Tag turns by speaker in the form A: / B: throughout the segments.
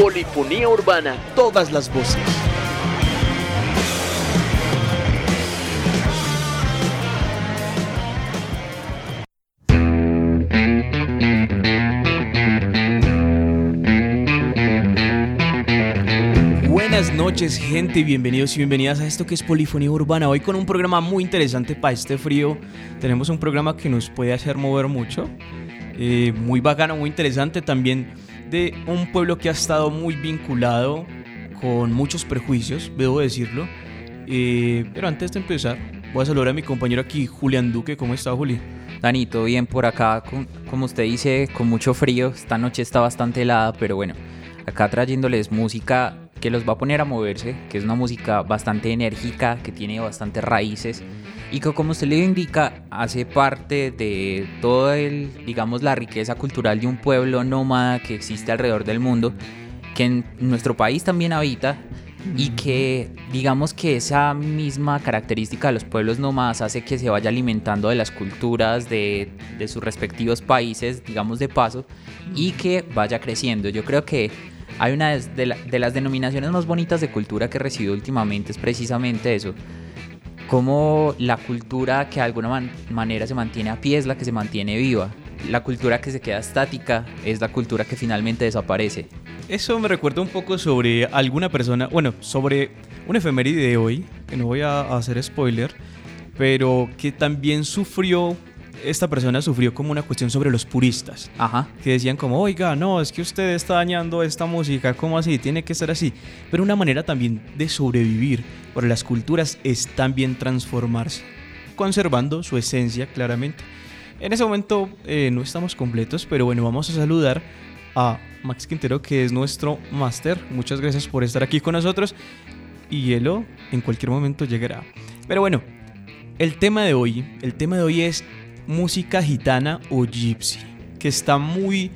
A: Polifonía urbana, todas las voces. Noches gente, bienvenidos y bienvenidas a esto que es Polifonía Urbana. Hoy con un programa muy interesante para este frío. Tenemos un programa que nos puede hacer mover mucho. Eh, muy bacano, muy interesante también de un pueblo que ha estado muy vinculado con muchos prejuicios, debo decirlo. Eh, pero antes de empezar, voy a saludar a mi compañero aquí, Julián Duque. ¿Cómo está, Juli?
B: Dani, todo bien por acá, como usted dice, con mucho frío. Esta noche está bastante helada, pero bueno, acá trayéndoles música que los va a poner a moverse, que es una música bastante enérgica, que tiene bastantes raíces y que como usted le indica hace parte de toda el, digamos, la riqueza cultural de un pueblo nómada que existe alrededor del mundo, que en nuestro país también habita y que digamos que esa misma característica de los pueblos nómadas hace que se vaya alimentando de las culturas de, de sus respectivos países, digamos de paso, y que vaya creciendo. Yo creo que hay una de, de las denominaciones más bonitas de cultura que he recibido últimamente, es precisamente eso cómo la cultura que de alguna manera se mantiene a pie es la que se mantiene viva. La cultura que se queda estática es la cultura que finalmente desaparece.
A: Eso me recuerda un poco sobre alguna persona, bueno, sobre un efeméride de hoy, que no voy a hacer spoiler, pero que también sufrió esta persona sufrió como una cuestión sobre los puristas.
B: Ajá.
A: Que decían como, oiga, no, es que usted está dañando esta música, ¿cómo así? Tiene que ser así. Pero una manera también de sobrevivir por las culturas es también transformarse, conservando su esencia claramente. En ese momento eh, no estamos completos, pero bueno, vamos a saludar a Max Quintero, que es nuestro máster. Muchas gracias por estar aquí con nosotros. Y Hielo en cualquier momento llegará. Pero bueno, el tema de hoy, el tema de hoy es música gitana o gypsy, que está muy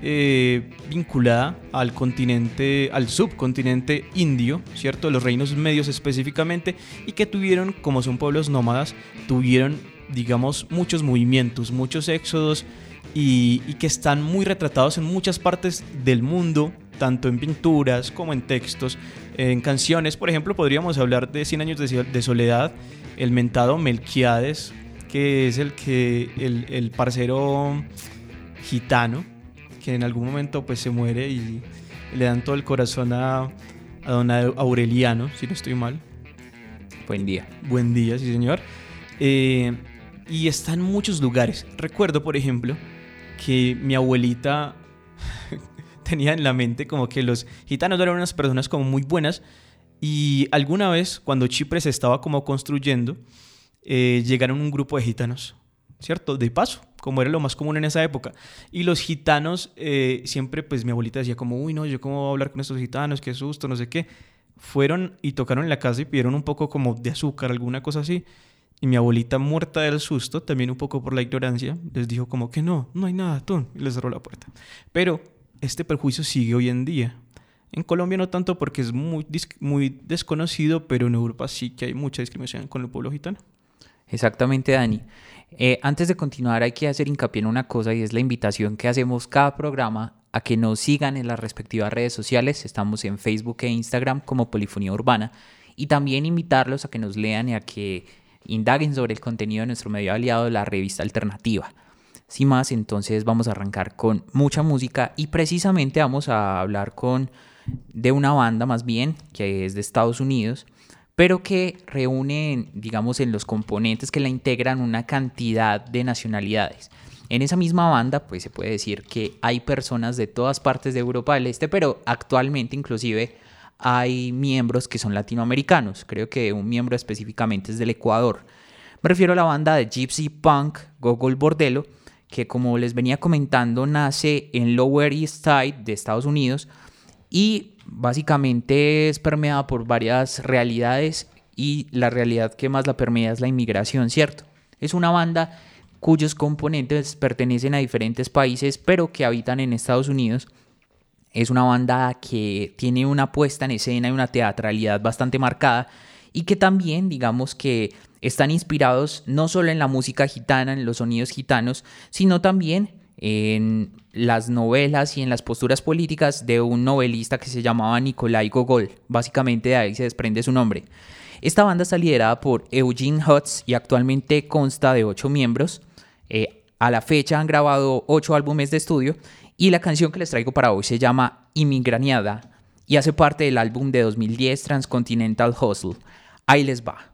A: eh, vinculada al continente, al subcontinente indio, ¿cierto? Los reinos medios específicamente, y que tuvieron, como son pueblos nómadas, tuvieron, digamos, muchos movimientos, muchos éxodos, y, que están muy retratados en muchas partes del mundo, tanto en pinturas como en textos, en canciones. Por ejemplo, podríamos hablar de 100 años de soledad, el mentado Melquiades, que es el que el, parcero gitano, que en algún momento pues se muere y le dan todo el corazón a, a don Aureliano, si no estoy mal.
B: Buen día.
A: Buen día, sí señor. Eh, y está en muchos lugares. Recuerdo, por ejemplo, que mi abuelita tenía en la mente como que los gitanos eran unas personas como muy buenas y alguna vez cuando Chipre se estaba como construyendo, eh, llegaron un grupo de gitanos, ¿cierto? De paso, como era lo más común en esa época. Y los gitanos, eh, siempre, pues mi abuelita decía como, uy, no, yo cómo voy a hablar con estos gitanos, qué susto, no sé qué. Fueron y tocaron en la casa y pidieron un poco como de azúcar, alguna cosa así. Y mi abuelita, muerta del susto, también un poco por la ignorancia, les dijo como que no, no hay nada, tú, y les cerró la puerta. Pero este perjuicio sigue hoy en día. En Colombia no tanto porque es muy, muy desconocido, pero en Europa sí que hay mucha discriminación con el pueblo gitano.
B: Exactamente, Dani. Eh, antes de continuar hay que hacer hincapié en una cosa y es la invitación que hacemos cada programa a que nos sigan en las respectivas redes sociales. Estamos en Facebook e Instagram como Polifonía Urbana y también invitarlos a que nos lean y a que indaguen sobre el contenido de nuestro medio aliado, la revista alternativa. Sin más, entonces vamos a arrancar con mucha música y precisamente vamos a hablar con de una banda más bien que es de Estados Unidos pero que reúne, digamos, en los componentes que la integran una cantidad de nacionalidades. En esa misma banda, pues se puede decir que hay personas de todas partes de Europa del Este, pero actualmente inclusive hay miembros que son latinoamericanos. Creo que un miembro específicamente es del Ecuador. Me refiero a la banda de Gypsy Punk Gogol Bordello, que como les venía comentando nace en Lower East Side de Estados Unidos y básicamente es permeada por varias realidades y la realidad que más la permea es la inmigración, ¿cierto? Es una banda cuyos componentes pertenecen a diferentes países pero que habitan en Estados Unidos Es una banda que tiene una puesta en escena y una teatralidad bastante marcada y que también, digamos que están inspirados no solo en la música gitana, en los sonidos gitanos, sino también en las novelas y en las posturas políticas de un novelista que se llamaba Nikolai Gogol. Básicamente de ahí se desprende su nombre. Esta banda está liderada por Eugene Hutz y actualmente consta de ocho miembros. Eh, a la fecha han grabado ocho álbumes de estudio y la canción que les traigo para hoy se llama Inmigraniada y hace parte del álbum de 2010 Transcontinental Hustle. Ahí les va.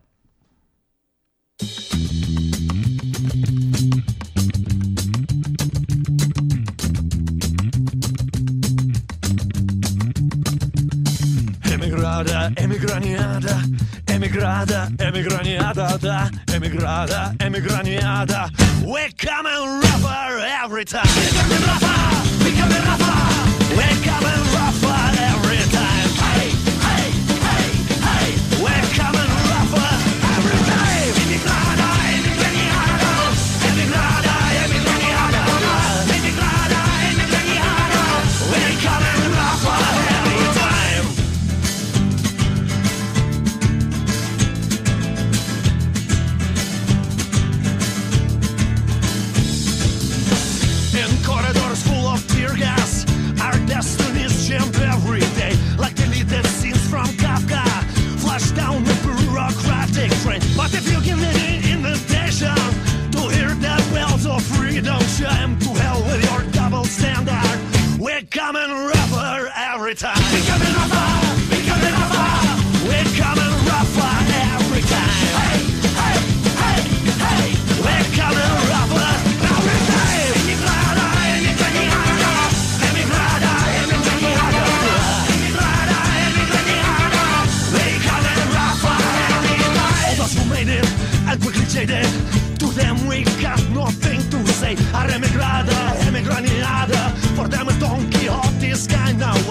C: Emigrada, emigraniada, emigrada, emigraniada, da, emigrada, emigraniada. We come and rougher every time. We come and rougher, we come and rougher. We come and coming rougher every time.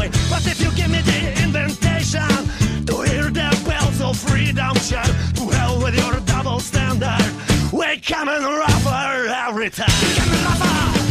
C: Way. But if you give me the invitation to hear the bells of freedom chime, to hell with your double standard. We're coming rougher every time. We're coming rougher,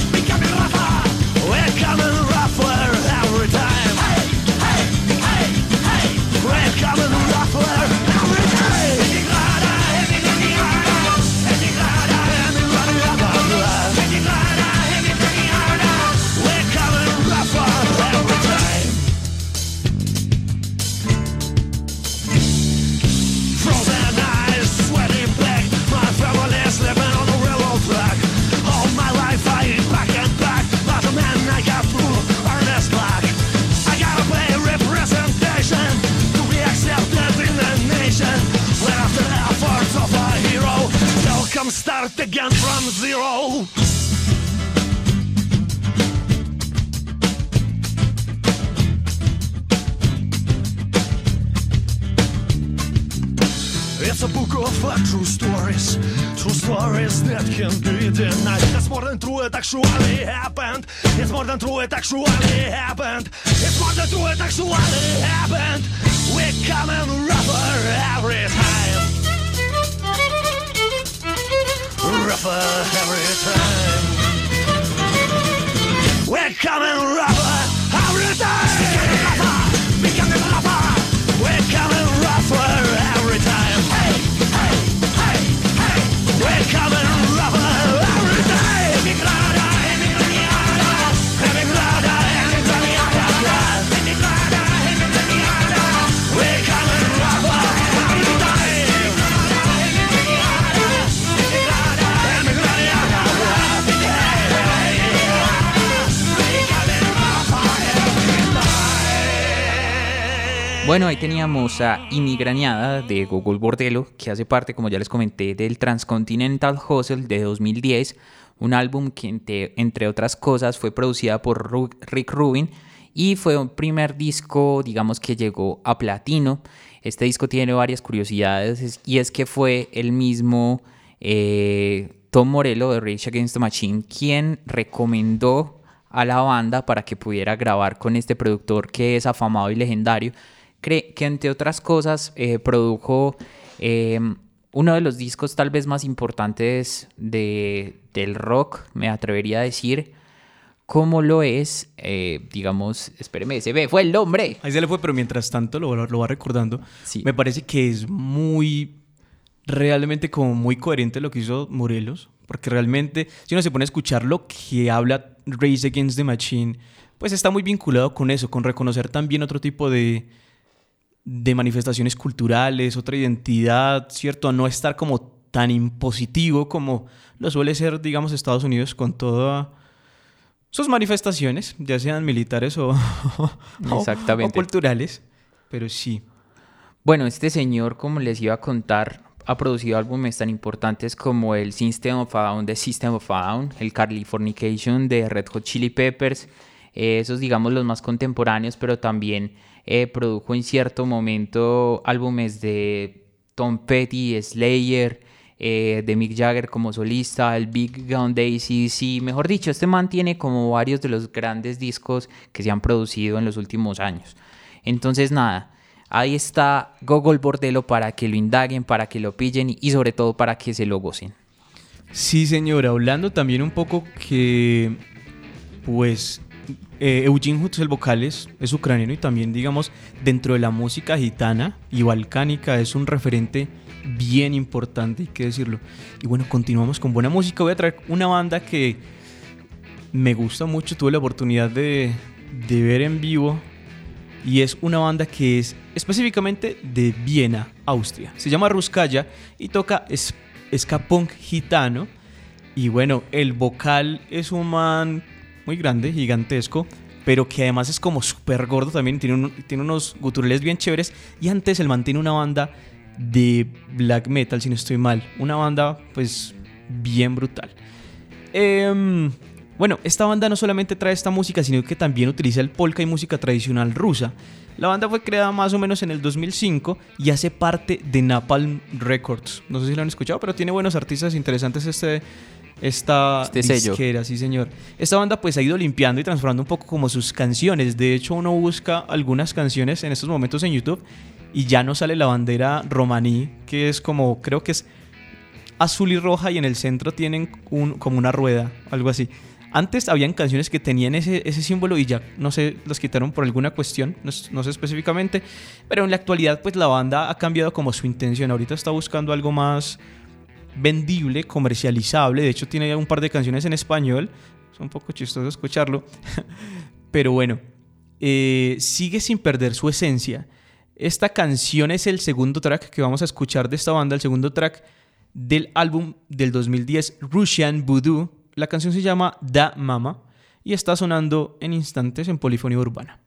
B: teníamos a Inmigrañada de Google Bordelo, que hace parte, como ya les comenté, del Transcontinental Hustle de 2010, un álbum que, entre, otras cosas, fue producida por Rick Rubin y fue un primer disco, digamos, que llegó a platino. Este disco tiene varias curiosidades es- y es que fue el mismo eh, Tom Morello de Rage Against the Machine quien recomendó a la banda para que pudiera grabar con este productor que es afamado y legendario, que entre otras cosas eh, produjo eh, uno de los discos tal vez más importantes de, del rock, me atrevería a decir, como lo es, eh, digamos, espéreme, se ve, fue el nombre.
A: Ahí se le fue, pero mientras tanto lo, lo va recordando.
B: Sí.
A: Me parece que es muy, realmente como muy coherente lo que hizo Morelos, porque realmente, si uno se pone a escuchar lo que habla Race Against the Machine, pues está muy vinculado con eso, con reconocer también otro tipo de, de manifestaciones culturales, otra identidad, ¿cierto? A no estar como tan impositivo como lo suele ser, digamos, Estados Unidos con todas sus manifestaciones, ya sean militares o,
B: Exactamente.
A: o culturales. Pero sí,
B: Bueno, este señor, como les iba a contar, ha producido álbumes tan importantes como el System of a Down de System of a Down, el Californication de Red Hot Chili Peppers, eh, esos digamos los más contemporáneos, pero también eh, produjo en cierto momento álbumes de Tom Petty, Slayer, eh, de Mick Jagger como solista, el Big Gun Daisy, sí, mejor dicho, este man tiene como varios de los grandes discos que se han producido en los últimos años. Entonces, nada, ahí está Gogol Bordelo para que lo indaguen, para que lo pillen y sobre todo para que se lo gocen.
A: Sí, señora, hablando también un poco que, pues, eh, Eugene Hutz, el vocal, es, ucraniano y también, digamos, dentro de la música gitana y balcánica es un referente bien importante, hay que decirlo. Y bueno, continuamos con buena música. Voy a traer una banda que me gusta mucho, tuve la oportunidad de, de ver en vivo y es una banda que es específicamente de Viena, Austria. Se llama Ruskaya y toca es- ska punk gitano. Y bueno, el vocal es un man muy grande, gigantesco, pero que además es como súper gordo también, tiene, un- tiene unos guturales bien chéveres. Y antes él mantiene una banda de black metal, si no estoy mal. Una banda pues bien brutal. Em, bueno, esta banda no solamente trae esta música, sino que también utiliza el polka y música tradicional rusa. La banda fue creada más o menos en el 2005 y hace parte de Napalm Records. No sé si lo han escuchado, pero tiene buenos artistas interesantes este, esta
B: Este sello.
A: disquera, sí señor. Esta banda pues ha ido limpiando y transformando un poco como sus canciones. De hecho, uno busca algunas canciones en estos momentos en YouTube y ya no sale la bandera romaní, que es como, creo que es azul y roja y en el centro tienen un, como una rueda, algo así. Antes habían canciones que tenían ese, ese símbolo y ya, no sé, los quitaron por alguna cuestión, no, no sé específicamente, pero en la actualidad pues la banda ha cambiado como su intención, ahorita está buscando algo más vendible, comercializable, de hecho tiene un par de canciones en español, es un poco chistoso escucharlo, pero bueno, eh, sigue sin perder su esencia. Esta canción es el segundo track que vamos a escuchar de esta banda, el segundo track del álbum del 2010 Russian Voodoo. La canción se llama Da Mama y está sonando en instantes en polifonía urbana.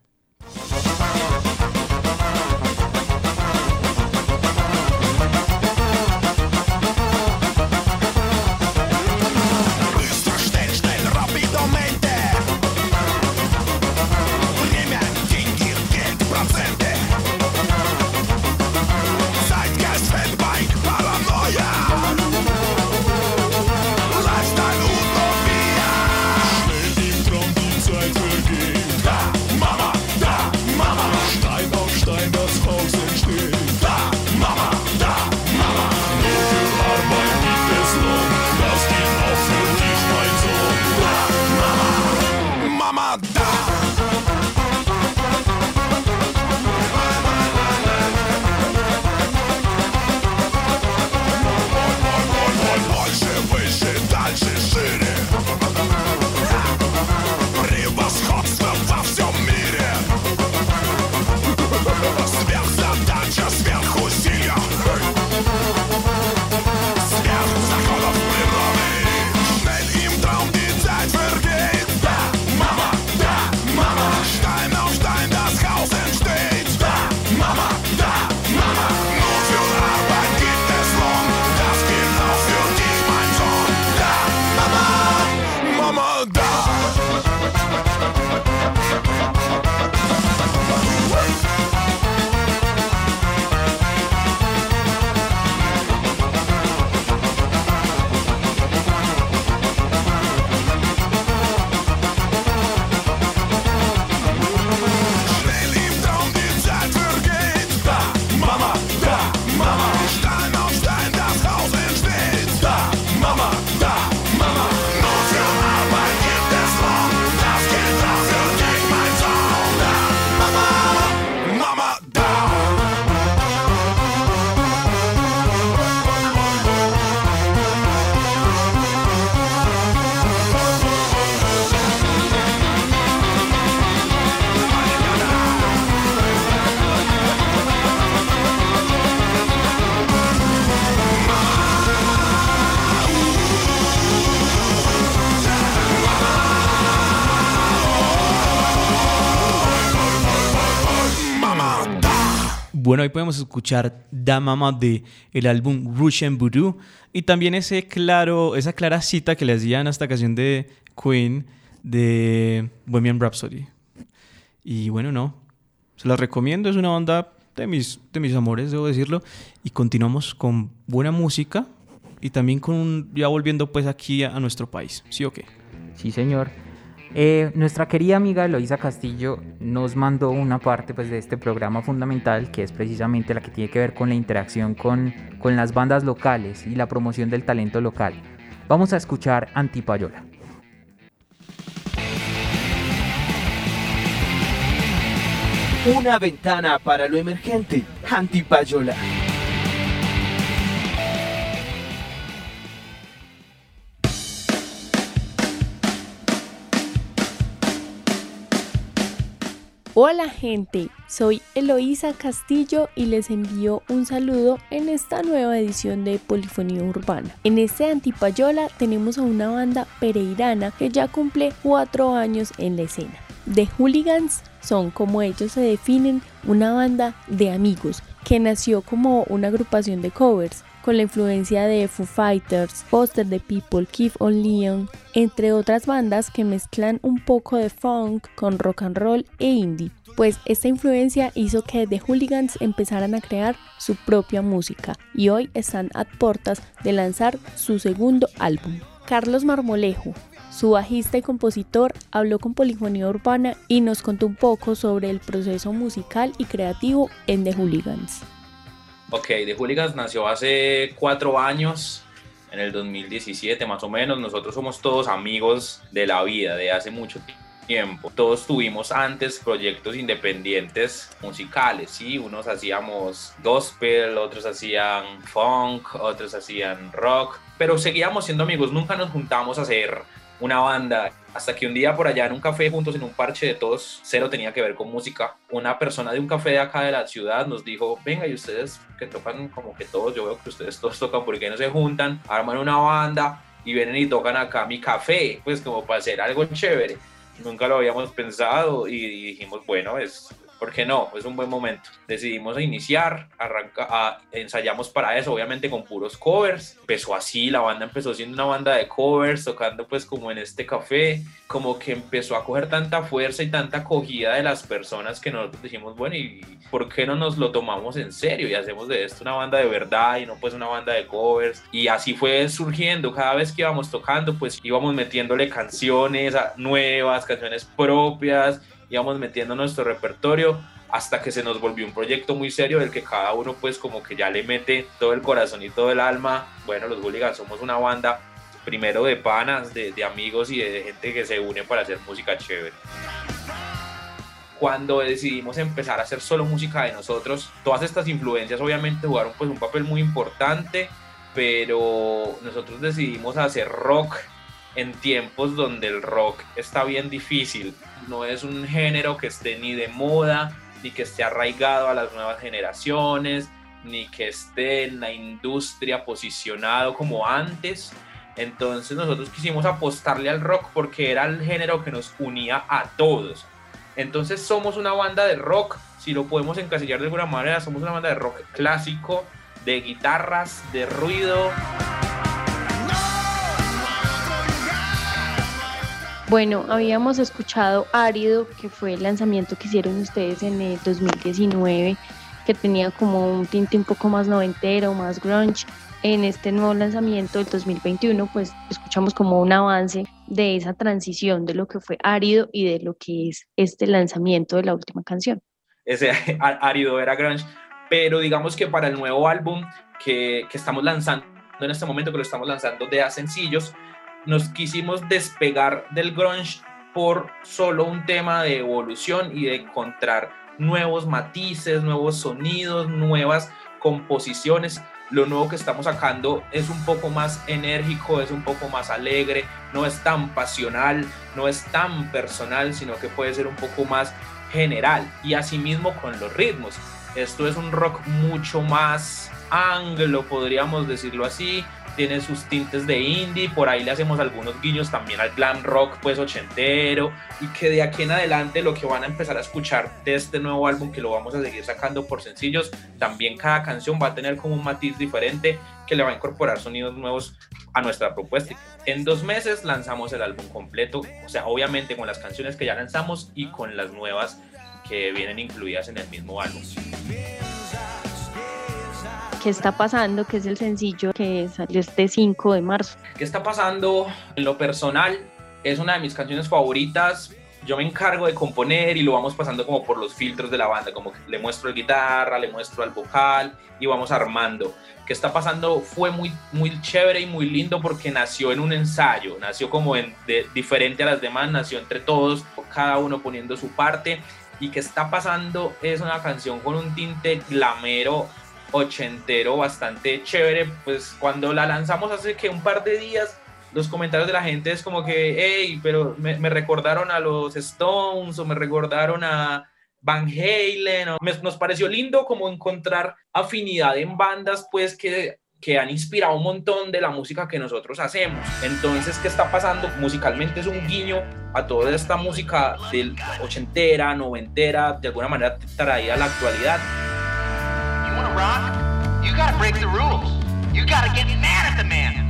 A: Bueno, ahí podemos escuchar Da Mama de el álbum Russian Voodoo y también ese claro, esa clara cita que le hacían a esta canción de Queen de Bohemian Rhapsody. Y bueno, no, se las recomiendo, es una banda de mis, de mis amores, debo decirlo. Y continuamos con buena música y también con ya volviendo pues aquí a, nuestro país, ¿sí o qué?
B: Sí, señor. Eh, nuestra querida amiga Eloisa Castillo nos mandó una parte pues, de este programa fundamental que es precisamente la que tiene que ver con la interacción con, con las bandas locales y la promoción del talento local. Vamos a escuchar Antipayola.
D: Una ventana para lo emergente. Antipayola.
E: Hola gente, soy Eloísa Castillo y les envío un saludo en esta nueva edición de Polifonía Urbana. En este Antipayola tenemos a una banda pereirana que ya cumple cuatro años en la escena. The Hooligans son, como ellos se definen, una banda de amigos que nació como una agrupación de covers con la influencia de Foo Fighters, Foster the People, Keith O'Leon, entre otras bandas que mezclan un poco de funk con rock and roll e indie. Pues esta influencia hizo que The Hooligans empezaran a crear su propia música y hoy están a puertas de lanzar su segundo álbum. Carlos Marmolejo, su bajista y compositor habló con Polifonía Urbana y nos contó un poco sobre el proceso musical y creativo en The Hooligans.
F: Ok, The Hooligans nació hace cuatro años, en el 2017 más o menos. Nosotros somos todos amigos de la vida, de hace mucho tiempo. Todos tuvimos antes proyectos independientes musicales, ¿sí? Unos hacíamos gospel, otros hacían funk, otros hacían rock, pero seguíamos siendo amigos, nunca nos juntamos a hacer una banda, hasta que un día por allá en un café juntos en un parche de todos, cero tenía que ver con música, una persona de un café de acá de la ciudad nos dijo, venga, y ustedes que tocan como que todos, yo veo que ustedes todos tocan, ¿por qué no se juntan? Arman una banda y vienen y tocan acá mi café, pues como para hacer algo chévere. Nunca lo habíamos pensado y dijimos, bueno, es ¿por qué no? Es un buen momento. Decidimos iniciar, arranca, ensayamos para eso, obviamente con puros covers. Empezó así, la banda empezó siendo una banda de covers, tocando pues como en este café, como que empezó a coger tanta fuerza y tanta acogida de las personas que nosotros dijimos, bueno, ¿y por qué no nos lo tomamos en serio y hacemos de esto una banda de verdad y no pues una banda de covers? Y así fue surgiendo, cada vez que íbamos tocando, pues íbamos metiéndole canciones nuevas, canciones propias íbamos metiendo nuestro repertorio hasta que se nos volvió un proyecto muy serio del que cada uno pues como que ya le mete todo el corazón y todo el alma. Bueno, los Hooligans somos una banda primero de panas, de, amigos y de gente que se une para hacer música chévere. Cuando decidimos empezar a hacer solo música de nosotros, todas estas influencias obviamente jugaron pues un papel muy importante, pero nosotros decidimos hacer rock en tiempos donde el rock está bien difícil. No es un género que esté ni de moda, ni que esté arraigado a las nuevas generaciones, ni que esté en la industria posicionado como antes. Entonces nosotros quisimos apostarle al rock porque era el género que nos unía a todos. Entonces somos una banda de rock, si lo podemos encasillar de alguna manera, somos una banda de rock clásico, de guitarras, de ruido.
E: Bueno, habíamos escuchado Árido, que fue el lanzamiento que hicieron ustedes en el 2019, que tenía como un tinte un poco más noventero, más grunge. En este nuevo lanzamiento del 2021, pues escuchamos como un avance de esa transición de lo que fue Árido y de lo que es este lanzamiento de la última canción.
F: Ese Árido era grunge, pero digamos que para el nuevo álbum que, que estamos lanzando en este momento, que lo estamos lanzando de a sencillos, nos quisimos despegar del grunge por solo un tema de evolución y de encontrar nuevos matices, nuevos sonidos, nuevas composiciones. Lo nuevo que estamos sacando es un poco más enérgico, es un poco más alegre, no es tan pasional, no es tan personal, sino que puede ser un poco más general y asimismo con los ritmos. Esto es un rock mucho más anglo, podríamos decirlo así, tiene sus tintes de indie, por ahí le hacemos algunos guiños también al glam rock pues ochentero y que de aquí en adelante lo que van a empezar a escuchar de este nuevo álbum que lo vamos a seguir sacando por sencillos, también cada canción va a tener como un matiz diferente que le va a incorporar sonidos nuevos a nuestra propuesta. En dos meses lanzamos el álbum completo, o sea, obviamente con las canciones que ya lanzamos y con las nuevas que vienen incluidas en el mismo álbum.
E: ¿Qué está pasando? Que es el sencillo que salió este 5 de marzo.
F: ¿Qué está pasando? En lo personal, es una de mis canciones favoritas. Yo me encargo de componer y lo vamos pasando como por los filtros de la banda, como que le muestro el guitarra, le muestro al vocal y vamos armando. ¿Qué está pasando? Fue muy, muy chévere y muy lindo porque nació en un ensayo, nació como en, de, diferente a las demás, nació entre todos, cada uno poniendo su parte. Y qué está pasando es una canción con un tinte glamero ochentero bastante chévere, pues cuando la lanzamos hace que un par de días, los comentarios de la gente es como que, hey, pero me, recordaron a los Stones o me recordaron a Van Halen, nos pareció lindo como encontrar afinidad en bandas pues que que han inspirado un montón de la música que nosotros hacemos. Entonces, ¿qué está pasando? Musicalmente es un guiño a toda esta música del ochentera, noventera, de alguna manera traída a la actualidad.
G: Rock? You gotta break the rules. You gotta get mad at the man.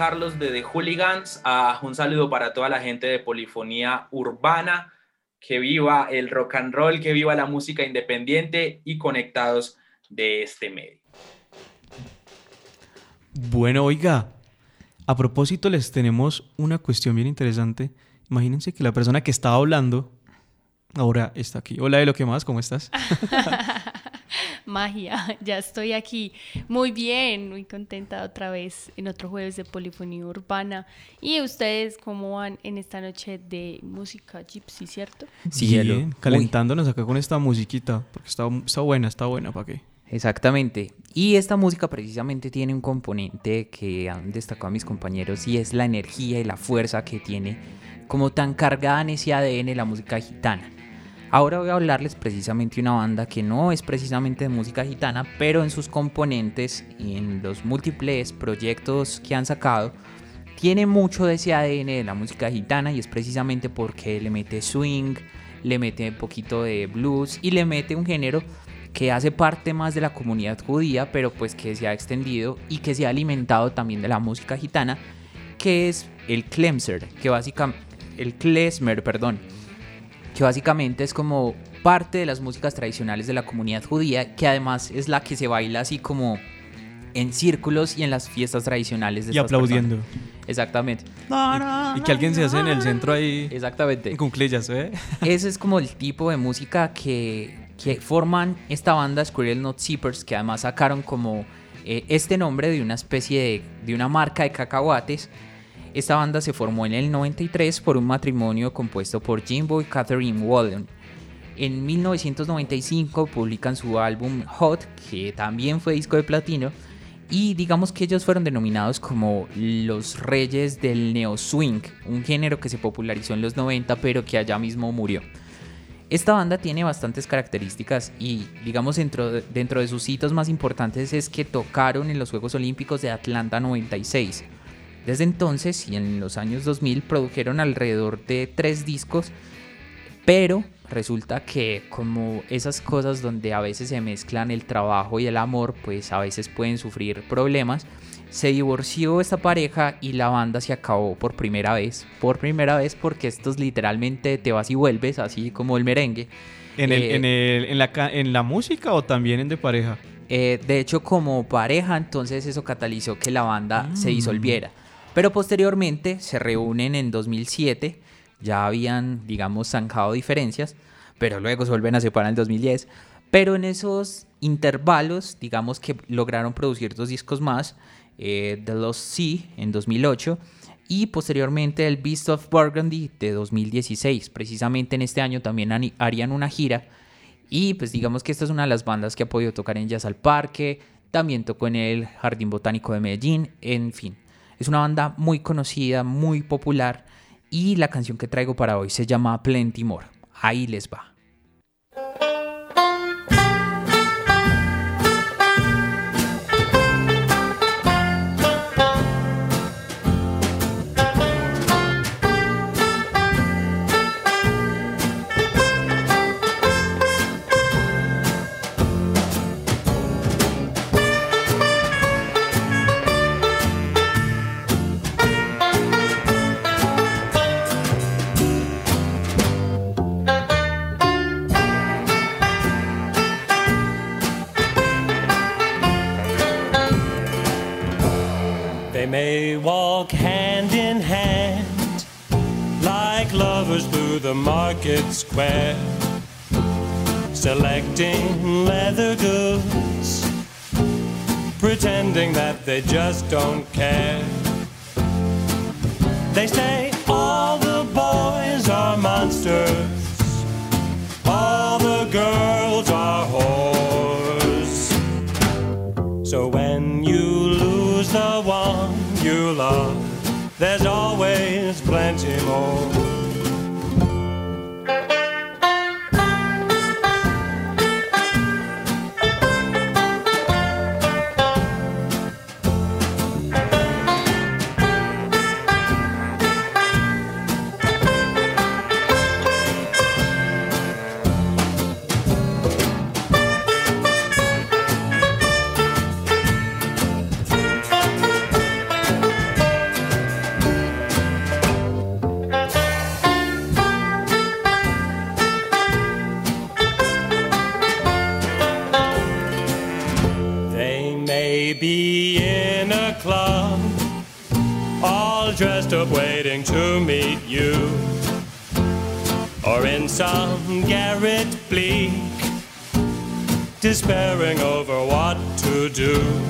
F: Carlos de The Hooligans. Ah, un saludo para toda la gente de Polifonía Urbana. Que viva el rock and roll, que viva la música independiente y conectados de este medio.
A: Bueno, oiga, a propósito les tenemos una cuestión bien interesante. Imagínense que la persona que estaba hablando ahora está aquí. Hola, Elo, ¿qué más? ¿Cómo estás?
E: Magia, ya estoy aquí. Muy bien, muy contenta otra vez en otro jueves de Polifonía Urbana. ¿Y ustedes cómo van en esta noche de música gypsy, cierto?
B: Sí.
A: Bien,
B: Uy.
A: calentándonos acá con esta musiquita, porque está, está buena, está buena, ¿para qué?
B: Exactamente. Y esta música precisamente tiene un componente que han destacado mis compañeros y es la energía y la fuerza que tiene como tan cargada en ese ADN la música gitana. Ahora voy a hablarles precisamente de una banda que no es precisamente de música gitana, pero en sus componentes y en los múltiples proyectos que han sacado, tiene mucho de ese ADN de la música gitana y es precisamente porque le mete swing, le mete un poquito de blues y le mete un género que hace parte más de la comunidad judía, pero pues que se ha extendido y que se ha alimentado también de la música gitana, que es el Klemser, que básicamente el klezmer, perdón, que básicamente es como parte de las músicas tradicionales de la comunidad judía, que además es la que se baila así como en círculos y en las fiestas tradicionales de
A: Y aplaudiendo.
B: personas. Exactamente.
A: Y que alguien se hace en el centro ahí
B: Exactamente.
A: en cuclillas, ¿eh?
B: Ese es como el tipo de música que, que forman esta banda Squirrel Not Zippers, que además sacaron como eh, este nombre de una especie de, de una marca de cacahuates. Esta banda se formó en el 93 por un matrimonio compuesto por Jimbo y Catherine Wallen. En 1995 publican su álbum Hot, que también fue disco de platino, y digamos que ellos fueron denominados como los reyes del neo swing, un género que se popularizó en los 90 pero que allá mismo murió. Esta banda tiene bastantes características y digamos dentro de, dentro de sus hitos más importantes es que tocaron en los Juegos Olímpicos de Atlanta 96. Desde entonces y en los años 2000 produjeron alrededor de tres discos, pero resulta que como esas cosas donde a veces se mezclan el trabajo y el amor, pues a veces pueden sufrir problemas. Se divorció esta pareja y la banda se acabó por primera vez. Por primera vez porque esto es literalmente te vas y vuelves, así como el merengue.
A: ¿En, el,
B: Eh,
A: en, el- en la, ca- ¿En la música o también en de pareja?
B: Eh, de hecho, como pareja, entonces eso catalizó que la banda
A: Mm.
B: se disolviera. Pero posteriormente se reúnen en 2007, ya habían, digamos, zanjado diferencias, pero luego se vuelven a separar en 2010. Pero en esos intervalos, digamos que lograron producir dos discos más, eh, The Lost Sea en 2008 y posteriormente el Beast of Burgundy de 2016. Precisamente en este año también harían una gira y pues digamos que esta es una de las bandas que ha podido tocar en Jazz al Parque, también tocó en el Jardín Botánico de Medellín, en fin. Es una banda muy conocida, muy popular y la canción que traigo para hoy se llama Plenty More. Ahí les va.
H: Walk hand in hand like lovers through the market square, selecting leather goods, pretending that they just don't care. They say all the boys are monsters, all the girls are whores. So when you lose the one you love, there's always plenty more. Up waiting to meet you. Or in some garret bleak, despairing over what to do.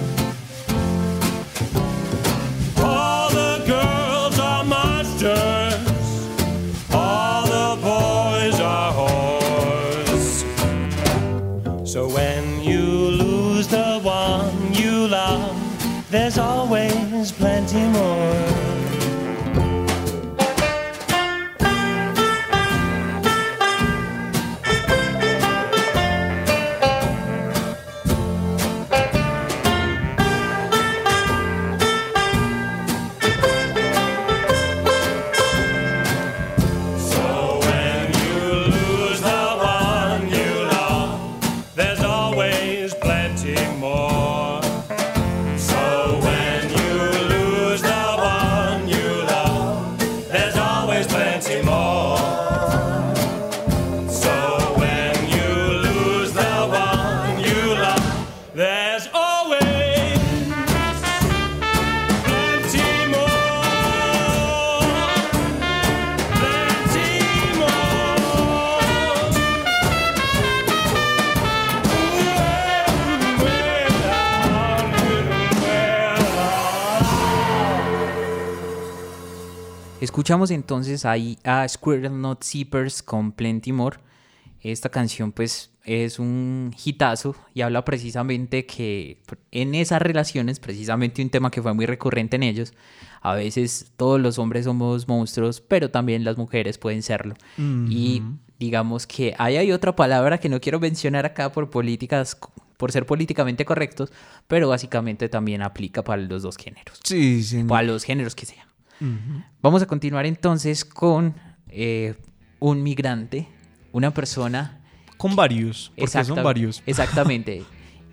B: Escuchamos entonces ahí a Squirrel Not Zippers con Plenty More. Esta canción pues es un hitazo y habla precisamente que en esas relaciones, precisamente un tema que fue muy recurrente en ellos, a veces todos los hombres somos monstruos, pero también las mujeres pueden serlo. Y digamos que ahí hay otra palabra que no quiero mencionar acá por políticas, por ser políticamente correctos, pero básicamente también aplica para los dos géneros,
E: Sí, sí.
B: para los géneros que sean. Vamos a continuar entonces con eh, un migrante, una persona.
E: Con varios, porque son varios.
B: Exactamente.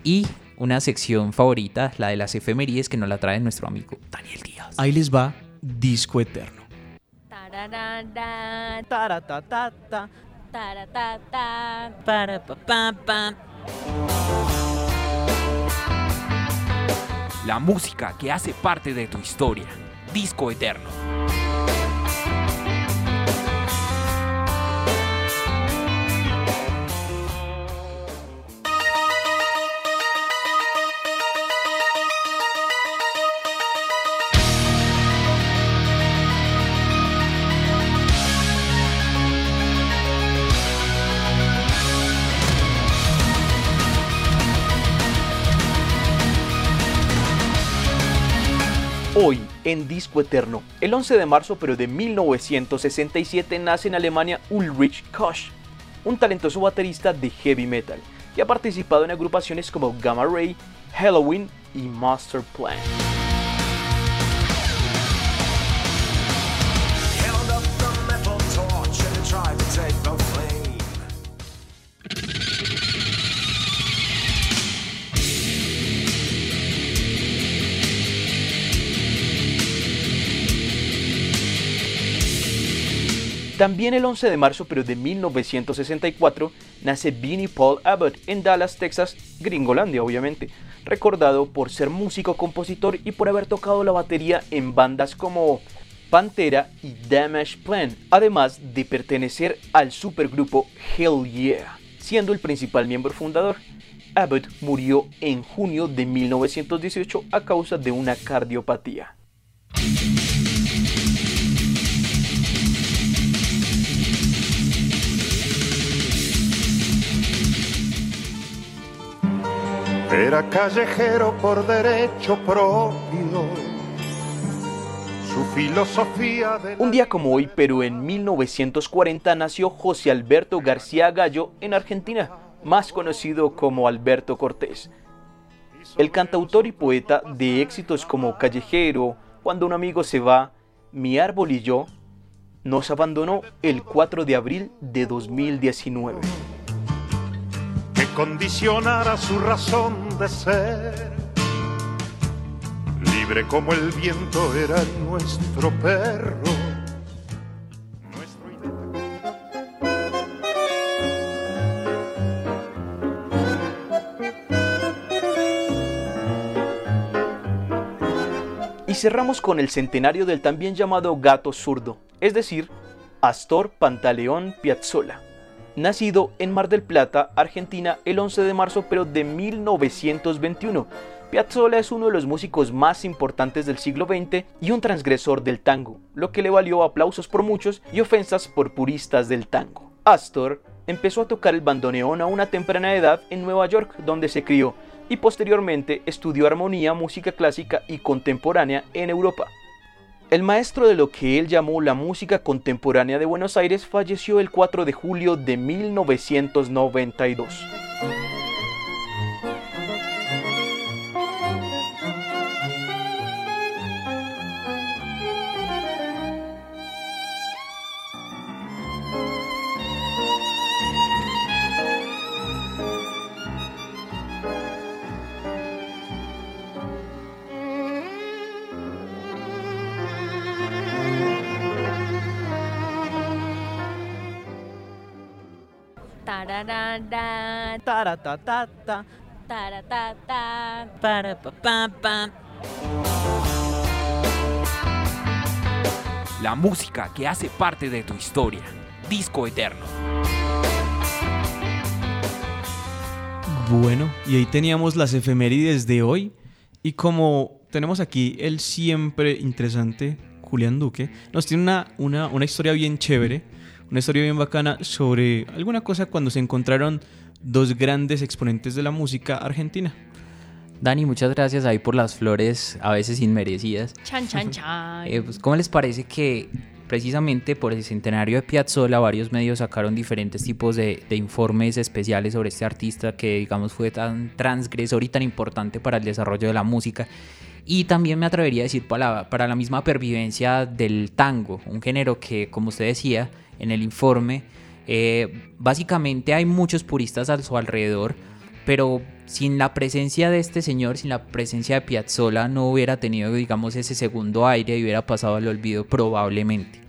B: y una sección favorita, la de las efemerías, que nos la trae nuestro amigo Daniel Díaz.
E: Ahí les va Disco Eterno.
I: La música que hace parte de tu historia. Disco Eterno.
A: En Disco Eterno, el 11 de marzo pero de 1967 nace en Alemania Ulrich Koch, un talentoso baterista de heavy metal, que ha participado en agrupaciones como Gamma Ray, Halloween y Master Plan. También el 11 de marzo pero de 1964 nace Vinnie Paul Abbott en Dallas, Texas, Gringolandia obviamente, recordado por ser músico, compositor y por haber tocado la batería en bandas como Pantera y Damage Plan, además de pertenecer al supergrupo Hell Yeah, siendo el principal miembro fundador. Abbott murió en junio de 1918 a causa de una cardiopatía.
J: Era callejero por derecho propio. Su filosofía de
A: Un día como hoy, pero en 1940, nació José Alberto García Gallo en Argentina, más conocido como Alberto Cortés. El cantautor y poeta de éxitos como Callejero, Cuando un amigo se va, Mi árbol y yo, nos abandonó el 4 de abril de 2019.
J: Condicionara su razón de ser. Libre como el viento era nuestro perro. Nuestro
D: cerramos con el centenario del también llamado gato zurdo, es decir, Astor Pantaleón Piazzolla. Nacido en Mar del Plata, Argentina, el 11 de marzo pero de 1921, Piazzolla es uno de los músicos más importantes del siglo XX y un transgresor del tango, lo que le valió aplausos por muchos y ofensas por puristas del tango. Astor empezó a tocar el bandoneón a una temprana edad en Nueva York, donde se crió, y posteriormente estudió armonía, música clásica y contemporánea en Europa. El maestro de lo que él llamó la música contemporánea de Buenos Aires falleció el 4 de julio de 1992.
A: Taratatata.
E: taratata.
B: Para, pa, pa, pa.
K: La música que hace parte de tu historia. Disco Eterno.
A: Bueno, y ahí teníamos las efemérides de hoy. Y como tenemos aquí el siempre interesante Julián Duque, nos tiene una, una, una historia bien chévere, una historia bien bacana sobre alguna cosa cuando se encontraron dos grandes exponentes de la música argentina.
B: Dani, muchas gracias ahí por las flores, a veces inmerecidas.
E: Chan, chan, chan.
B: Eh, pues, ¿Cómo les parece que precisamente por el centenario de Piazzolla varios medios sacaron diferentes tipos de, de informes especiales sobre este artista que digamos fue tan transgresor y tan importante para el desarrollo de la música? Y también me atrevería a decir para la, para la misma pervivencia del tango, un género que, como usted decía en el informe, eh, básicamente hay muchos puristas a su alrededor, pero sin la presencia de este señor, sin la presencia de Piazzolla, no hubiera tenido, digamos, ese segundo aire y hubiera pasado al olvido probablemente.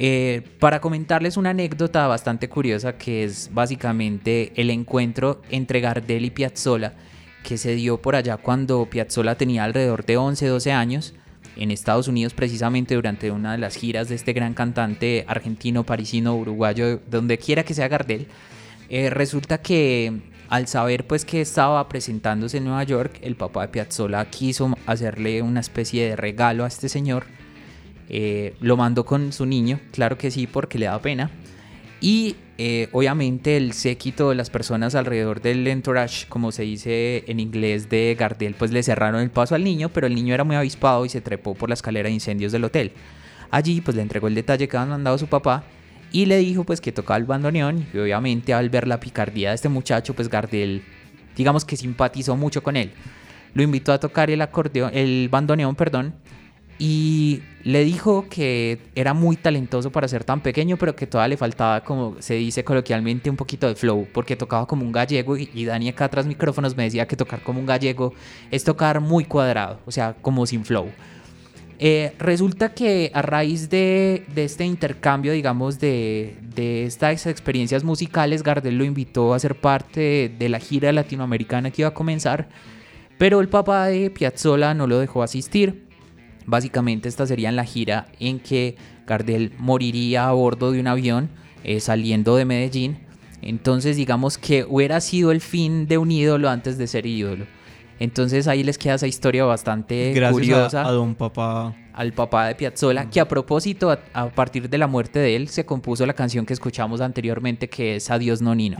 B: Eh, para comentarles una anécdota bastante curiosa que es básicamente el encuentro entre Gardel y Piazzolla que se dio por allá cuando Piazzolla tenía alrededor de 11, 12 años en Estados Unidos precisamente durante una de las giras de este gran cantante argentino, parisino, uruguayo, donde quiera que sea Gardel. Eh, resulta que al saber pues que estaba presentándose en Nueva York, el papá de Piazzolla quiso hacerle una especie de regalo a este señor. Eh, lo mandó con su niño, claro que sí, porque le da pena. Y eh, obviamente el séquito de las personas alrededor del entourage, como se dice en inglés de Gardel, pues le cerraron el paso al niño, pero el niño era muy avispado y se trepó por la escalera de incendios del hotel. Allí pues le entregó el detalle que habían mandado su papá y le dijo pues que tocaba el bandoneón y obviamente al ver la picardía de este muchacho pues Gardel digamos que simpatizó mucho con él. Lo invitó a tocar el acordeón, el bandoneón, perdón, y le dijo que era muy talentoso para ser tan pequeño, pero que todavía le faltaba, como se dice coloquialmente, un poquito de flow, porque tocaba como un gallego y, y Dani acá tras micrófonos me decía que tocar como un gallego es tocar muy cuadrado, o sea, como sin flow. Eh, resulta que a raíz de, de este intercambio, digamos, de, de estas experiencias musicales, Gardel lo invitó a ser parte de, de la gira latinoamericana que iba a comenzar, pero el papá de Piazzolla no lo dejó asistir. Básicamente esta sería la gira en que Gardel moriría a bordo de un avión eh, saliendo de Medellín. Entonces digamos que hubiera sido el fin de un ídolo antes de ser ídolo. Entonces ahí les queda esa historia bastante
A: Gracias
B: curiosa
A: a, a don papá.
B: al papá de Piazzolla, que a propósito, a, a partir de la muerte de él, se compuso la canción que escuchamos anteriormente, que es Adiós Nonino.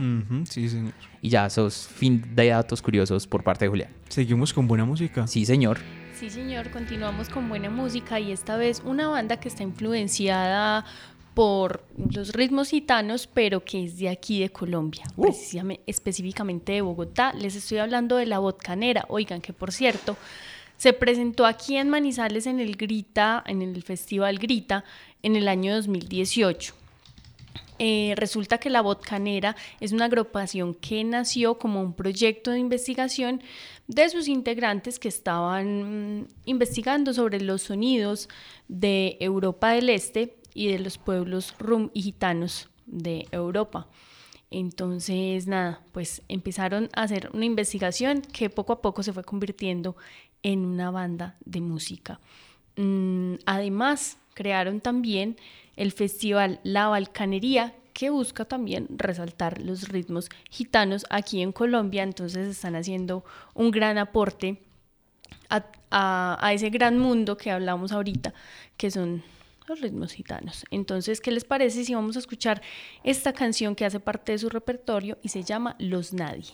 A: Sí, señor.
B: Y ya, esos fin de datos curiosos por parte de Julián.
A: Seguimos con buena música.
B: Sí, señor.
E: Sí, señor, continuamos con buena música y esta vez una banda que está influenciada por los ritmos gitanos, pero que es de aquí de Colombia, precisamente, específicamente de Bogotá. Les estoy hablando de La Botcanera. Oigan, que por cierto, se presentó aquí en Manizales en el Grita, en el Festival Grita, en el año 2018. Eh, resulta que la Botcanera es una agrupación que nació como un proyecto de investigación de sus integrantes que estaban mm, investigando sobre los sonidos de Europa del Este y de los pueblos rum y gitanos de Europa.
L: Entonces, nada, pues empezaron a hacer una investigación que poco a poco se fue convirtiendo en una banda de música. Mm, además, crearon también el festival La Balcanería, que busca también resaltar los ritmos gitanos aquí en Colombia, entonces están haciendo un gran aporte a, ese gran mundo que hablamos ahorita, que son los ritmos gitanos. Entonces, ¿qué les parece si vamos a escuchar esta canción que hace parte de su repertorio y se llama Los Nadie?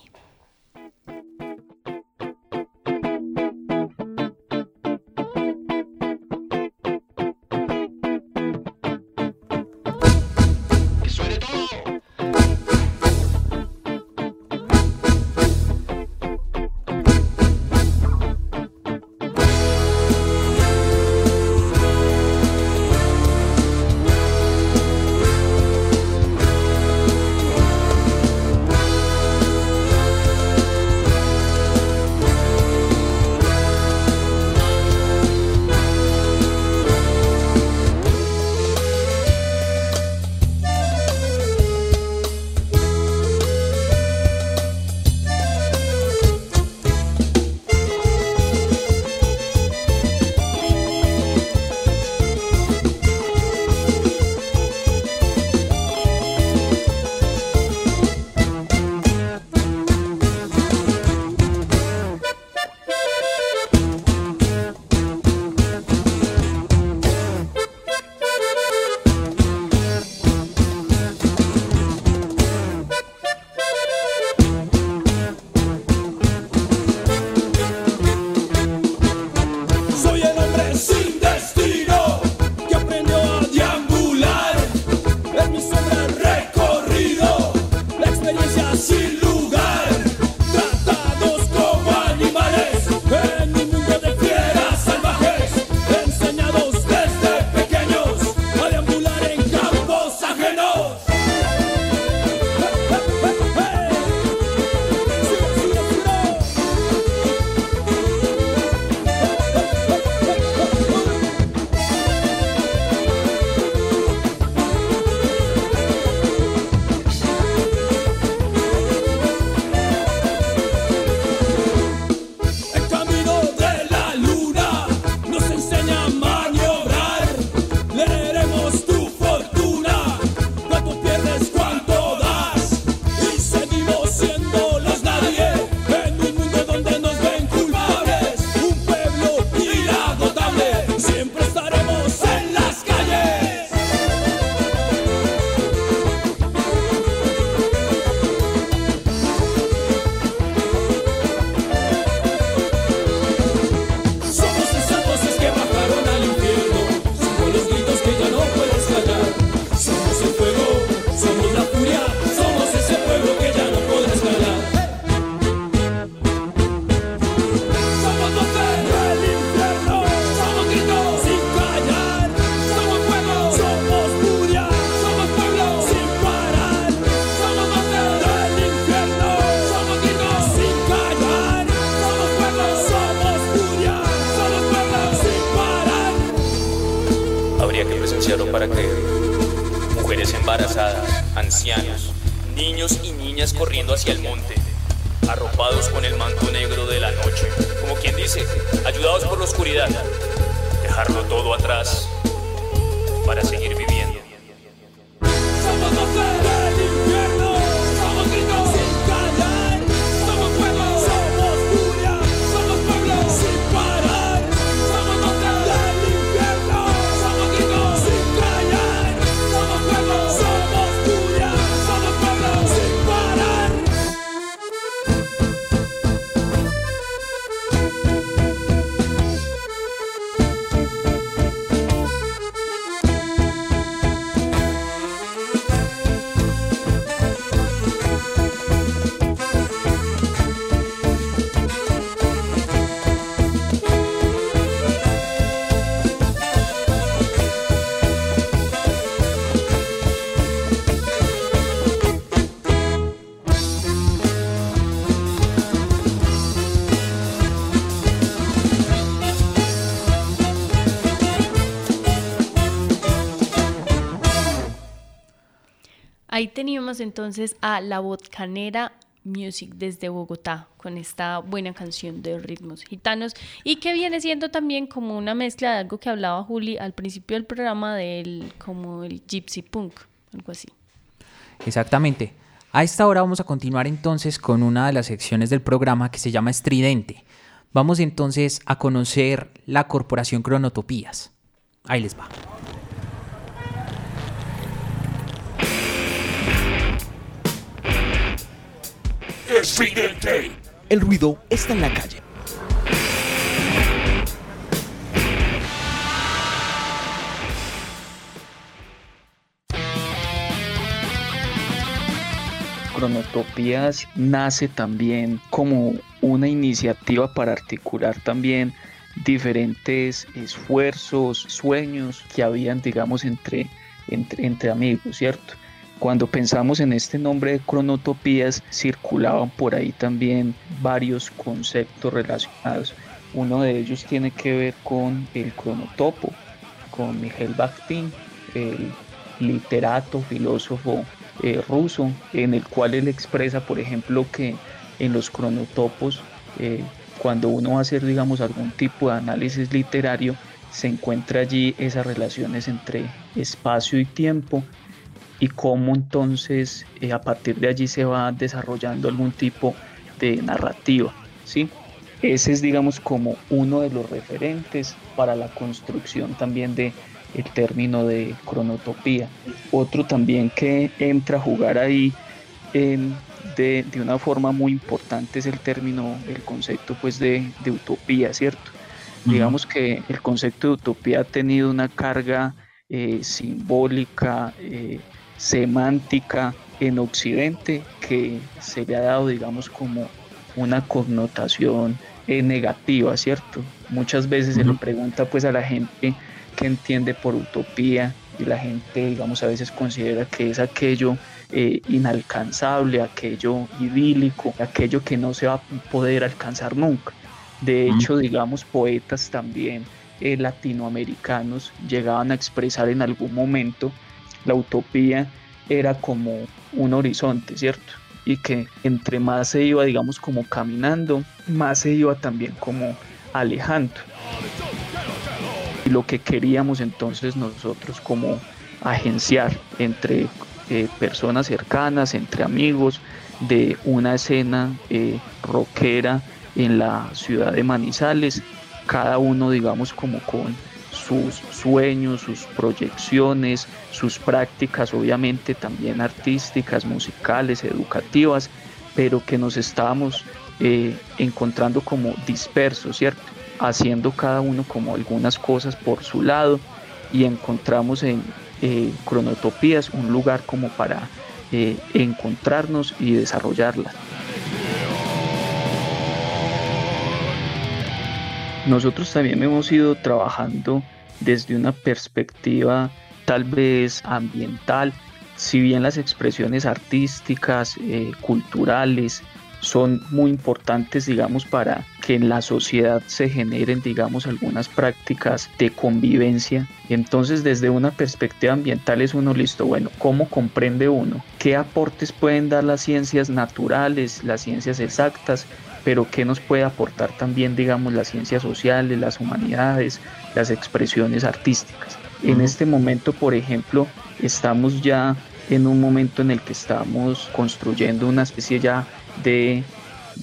E: Teníamos entonces a La Botcanera Music desde Bogotá con esta buena canción de ritmos gitanos y que viene siendo también como una mezcla de algo que hablaba Juli al principio del programa del como el gypsy punk, algo así.
B: Exactamente. A esta hora vamos a continuar entonces con una de las secciones del programa que se llama Estridente. Vamos entonces a conocer la Corporación Cronotopías. Ahí les va.
M: El ruido está en la calle.
N: Cronotopías nace también como una iniciativa para articular también diferentes esfuerzos, sueños que habían, digamos, entre, entre, entre amigos, ¿cierto? Cuando pensamos en este nombre de cronotopías, circulaban por ahí también varios conceptos relacionados. Uno de ellos tiene que ver con el cronotopo, con Mikhail Bakhtin, el literato, filósofo eh, ruso, en el cual él expresa, por ejemplo, que en los cronotopos, eh, cuando uno va a hacer, digamos, algún tipo de análisis literario, se encuentra allí esas relaciones entre espacio y tiempo y cómo entonces eh, a partir de allí se va desarrollando algún tipo de narrativa, ¿sí? Ese es, digamos, como uno de los referentes para la construcción también de el término de cronotopía. Otro también que entra a jugar ahí de, de, una forma muy importante es el término, el concepto pues de, de utopía, ¿cierto? Uh -huh. Digamos que el concepto de utopía ha tenido una carga eh, simbólica, eh, semántica en Occidente que se le ha dado, digamos, como una connotación eh, negativa, ¿cierto? Muchas veces uh -huh. se le pregunta pues a la gente qué entiende por utopía y la gente, digamos, a veces considera que es aquello eh, inalcanzable, aquello idílico, aquello que no se va a poder alcanzar nunca. De hecho, digamos, poetas también eh, latinoamericanos llegaban a expresar en algún momento la utopía era como un horizonte, ¿cierto? Y que entre más se iba, digamos, como caminando, más se iba también como alejando. Lo que queríamos entonces nosotros como agenciar entre eh, personas cercanas, entre amigos, de una escena eh, rockera en la ciudad de Manizales, cada uno digamos como con sus sueños, sus proyecciones, sus prácticas, obviamente también artísticas, musicales, educativas, pero que nos estábamos eh, encontrando como dispersos, ¿cierto? Haciendo cada uno como algunas cosas por su lado y encontramos en eh, Cronotopías un lugar como para eh, encontrarnos y desarrollarlas. Nosotros también hemos ido trabajando desde una perspectiva tal vez ambiental, si bien las expresiones artísticas, eh, culturales, son muy importantes, digamos, para que en la sociedad se generen, digamos, algunas prácticas de convivencia. Entonces, desde una perspectiva ambiental es uno listo, bueno, ¿cómo comprende uno? ¿Qué aportes pueden dar las ciencias naturales, las ciencias exactas? Pero qué nos puede aportar también, digamos, las ciencias sociales, las humanidades, las expresiones artísticas. En este momento, por ejemplo, estamos ya en un momento en el que estamos construyendo una especie ya de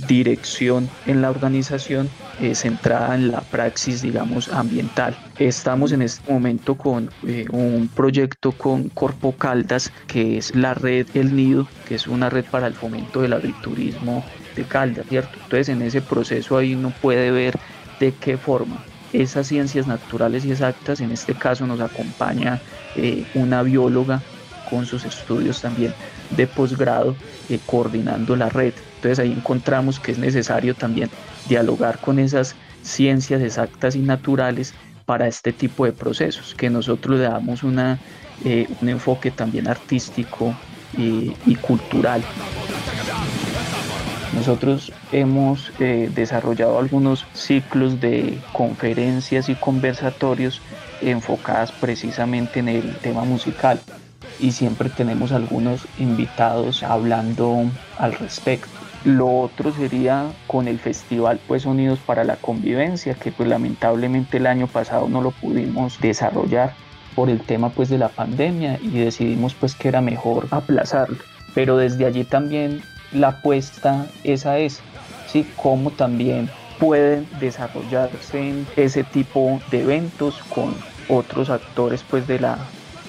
N: dirección en la organización eh, centrada en la praxis, digamos, ambiental. Estamos en este momento con eh, un proyecto con Corpo Caldas, que es la red El Nido, que es una red para el fomento del agriturismo de Caldas, ¿cierto? Entonces en ese proceso ahí uno puede ver de qué forma esas ciencias naturales y exactas, en este caso nos acompaña eh, una bióloga con sus estudios también de posgrado eh, coordinando la red. Entonces ahí encontramos que es necesario también dialogar con esas ciencias exactas y naturales para este tipo de procesos, que nosotros le damos una, eh, un enfoque también artístico y, y cultural. Nosotros hemos eh, desarrollado algunos ciclos de conferencias y conversatorios enfocadas precisamente en el tema musical. y siempre tenemos algunos invitados hablando al respecto. Lo otro sería con el festival pues Unidos para la Convivencia, que pues lamentablemente el año pasado no lo pudimos desarrollar por el tema pues de la pandemia y decidimos pues que era mejor aplazarlo. Pero desde allí también la apuesta es esa, ¿sí? Cómo también pueden desarrollarse ese tipo de eventos con otros actores pues de la,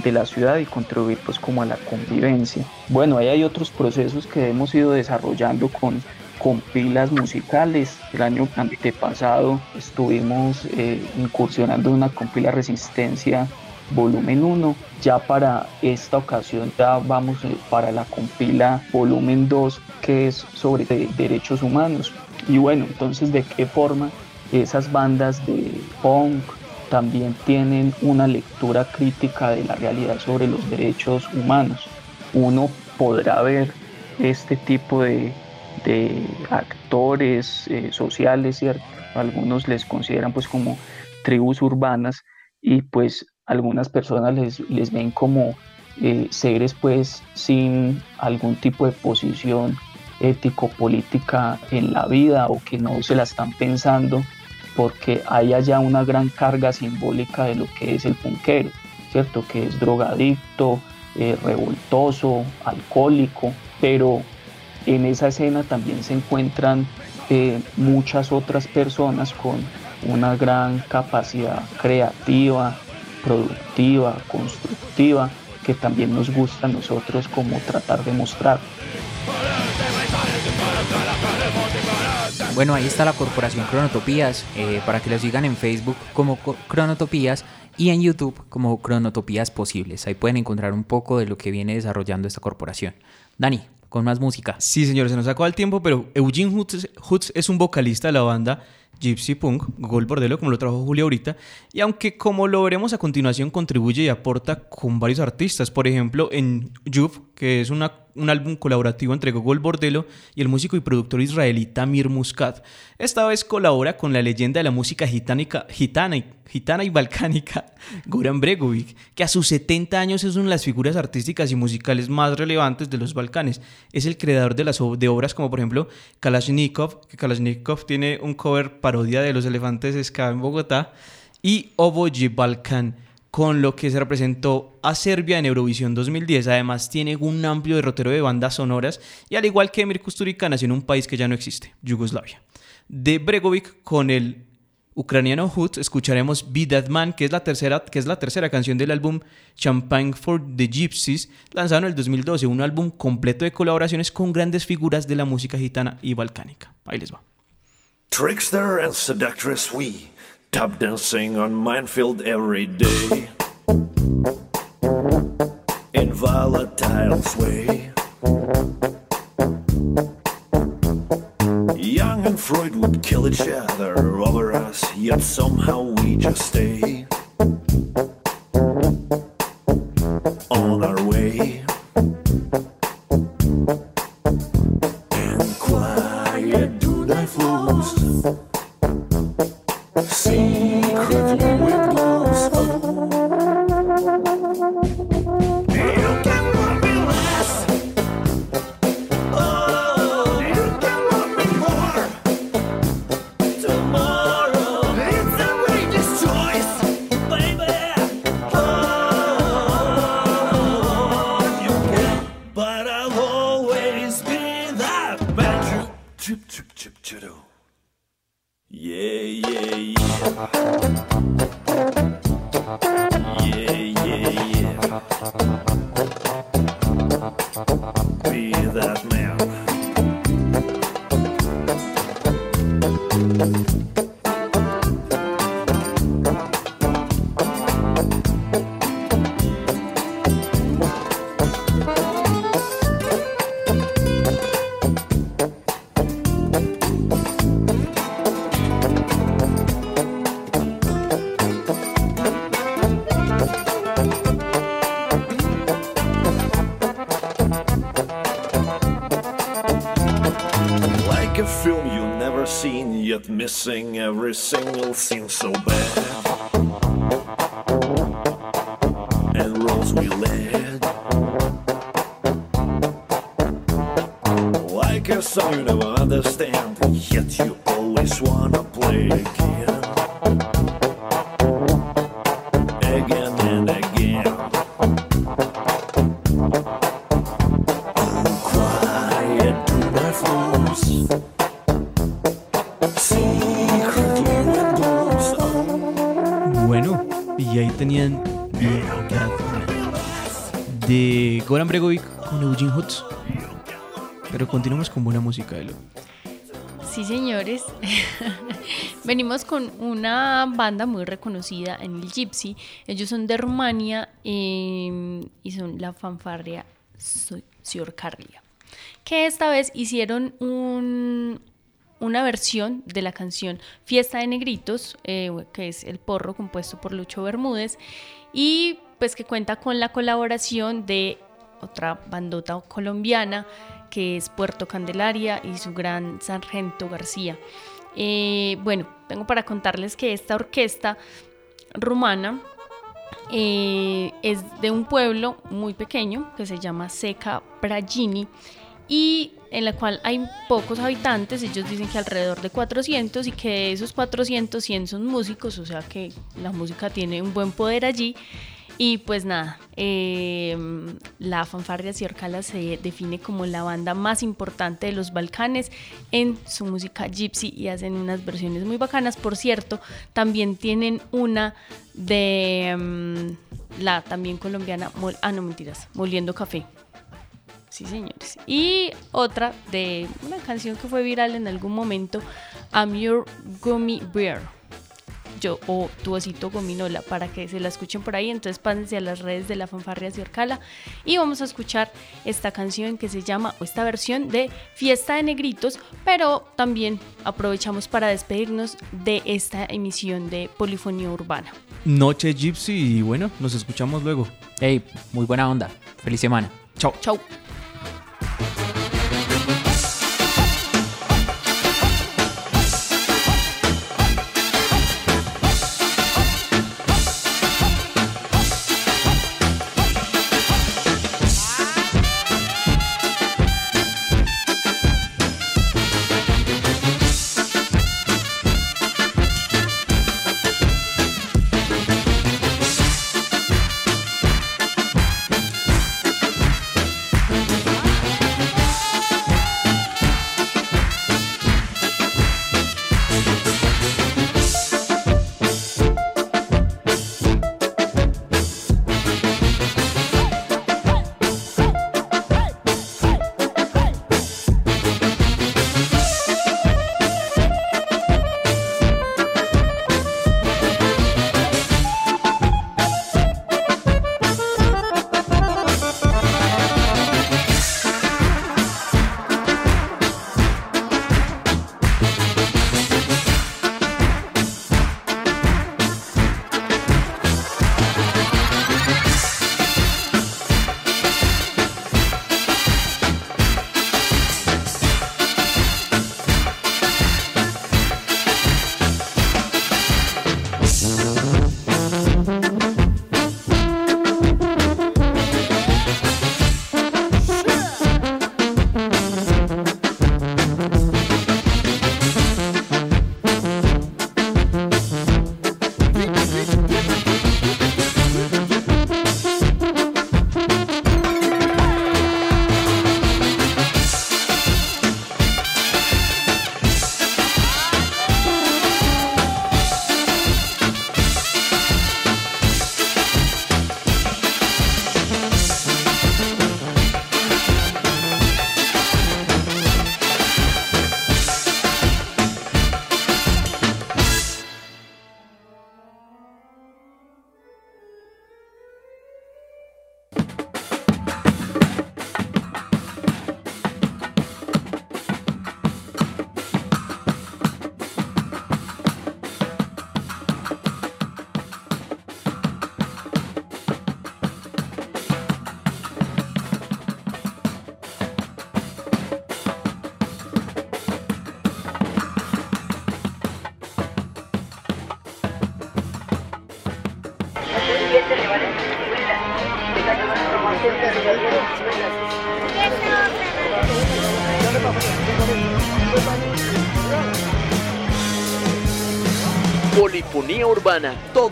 N: de la ciudad y contribuir pues como a la convivencia. Bueno, ahí hay otros procesos que hemos ido desarrollando con, con pilas musicales. El año antepasado estuvimos eh, incursionando en una compila Resistencia volumen 1. Ya para esta ocasión ya vamos eh, para la compila volumen 2 que es sobre de- derechos humanos. Y bueno, entonces de qué forma esas bandas de punk también tienen una lectura crítica de la realidad sobre los derechos humanos. Uno podrá ver este tipo de, de actores eh, sociales, ¿cierto? Algunos les consideran pues como tribus urbanas y pues algunas personas les, les ven como eh, seres pues sin algún tipo de posición ético-política en la vida o que no se la están pensando porque hay allá una gran carga simbólica de lo que es el punquero, ¿cierto? Que es drogadicto, eh, revoltoso, alcohólico, pero en esa escena también se encuentran eh, muchas otras personas con una gran capacidad creativa, productiva, constructiva, que también nos gusta a nosotros como tratar de mostrar.
B: Bueno, ahí está la corporación Cronotopías, eh, para que lo sigan en Facebook como Co- Cronotopías y en YouTube como Cronotopías Posibles. Ahí pueden encontrar un poco de lo que viene desarrollando esta corporación. Dani, con más música.
A: Sí, señor, se nos acaba el tiempo, pero Eugene Hutz es un vocalista de la banda Gypsy Punk, Gol Bordelo, como lo trajo Julio ahorita, y aunque como lo veremos a continuación contribuye y aporta con varios artistas, por ejemplo en Juve, que es una, un álbum colaborativo entre Gogol Bordelo y el músico y productor israelí Tamir Muscat. Esta vez colabora con la leyenda de la música gitánica, gitana, y, gitana y balcánica Goran Bregovic, que a sus 70 años es una de las figuras artísticas y musicales más relevantes de los Balcanes. Es el creador de, las, obras como por ejemplo Kalashnikov, que Kalashnikov tiene un cover parodia de los elefantes ska en Bogotá, y Oboje Balkan, con lo que se representó a Serbia en Eurovisión 2010. Además, tiene un amplio derrotero de bandas sonoras y al igual que Emir Kusturica nació en un país que ya no existe, Yugoslavia. De Bregovic con el ucraniano Hut escucharemos Be That Man, que es la tercera, que es la tercera canción del álbum Champagne for the Gypsies, lanzado en el 2012, un álbum completo de colaboraciones con grandes figuras de la música gitana y balcánica. Ahí les va.
C: Trickster and seductress we tap dancing on minefield every day in volatile sway. Young and Freud would kill each other over us, yet somehow we just stay Like a film you never seen, yet missing every single scene so bad. And roads we led.
O: Like a song you never understand, yet you
A: continuamos con buena música, Elo.
E: Sí, señores. Venimos con una banda muy reconocida en el Gypsy. Ellos son de Rumania eh, y son la fanfarria Siorcarlia. Que esta vez hicieron un- una versión de la canción Fiesta de Negritos, eh, que es el porro compuesto por Lucho Bermúdez. Y pues que cuenta con la colaboración de otra bandota colombiana que es Puerto Candelaria y su gran sargento García. Eh, bueno, tengo para contarles que esta orquesta rumana eh, es de un pueblo muy pequeño que se llama Seca Bragini y en la cual hay pocos habitantes, ellos dicen que alrededor de 400 y que de esos 400 100 son músicos, o sea que la música tiene un buen poder allí. Y pues nada, eh, la fanfarria Ciorcala se define como la banda más importante de los Balcanes en su música gypsy y hacen unas versiones muy bacanas. Por cierto, también tienen una de mm, la también colombiana, ah no mentiras, Moliendo Café. Sí, señores. Y otra de una canción que fue viral en algún momento, I'm Your Gummy Bear. Yo, o tu osito gominola, para que se la escuchen por ahí. Entonces pásense a las redes de la fanfarria Ciorcala y vamos a escuchar esta canción que se llama, o esta versión de Fiesta de Negritos, pero también aprovechamos para despedirnos de esta emisión de Polifonía Urbana.
A: Noche Gypsy y bueno, nos escuchamos luego.
B: Hey, muy buena onda. Feliz semana.
A: Chao.
E: Chao.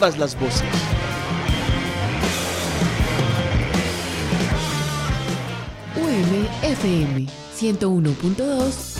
D: Todas las voces.
P: UMFM 101.2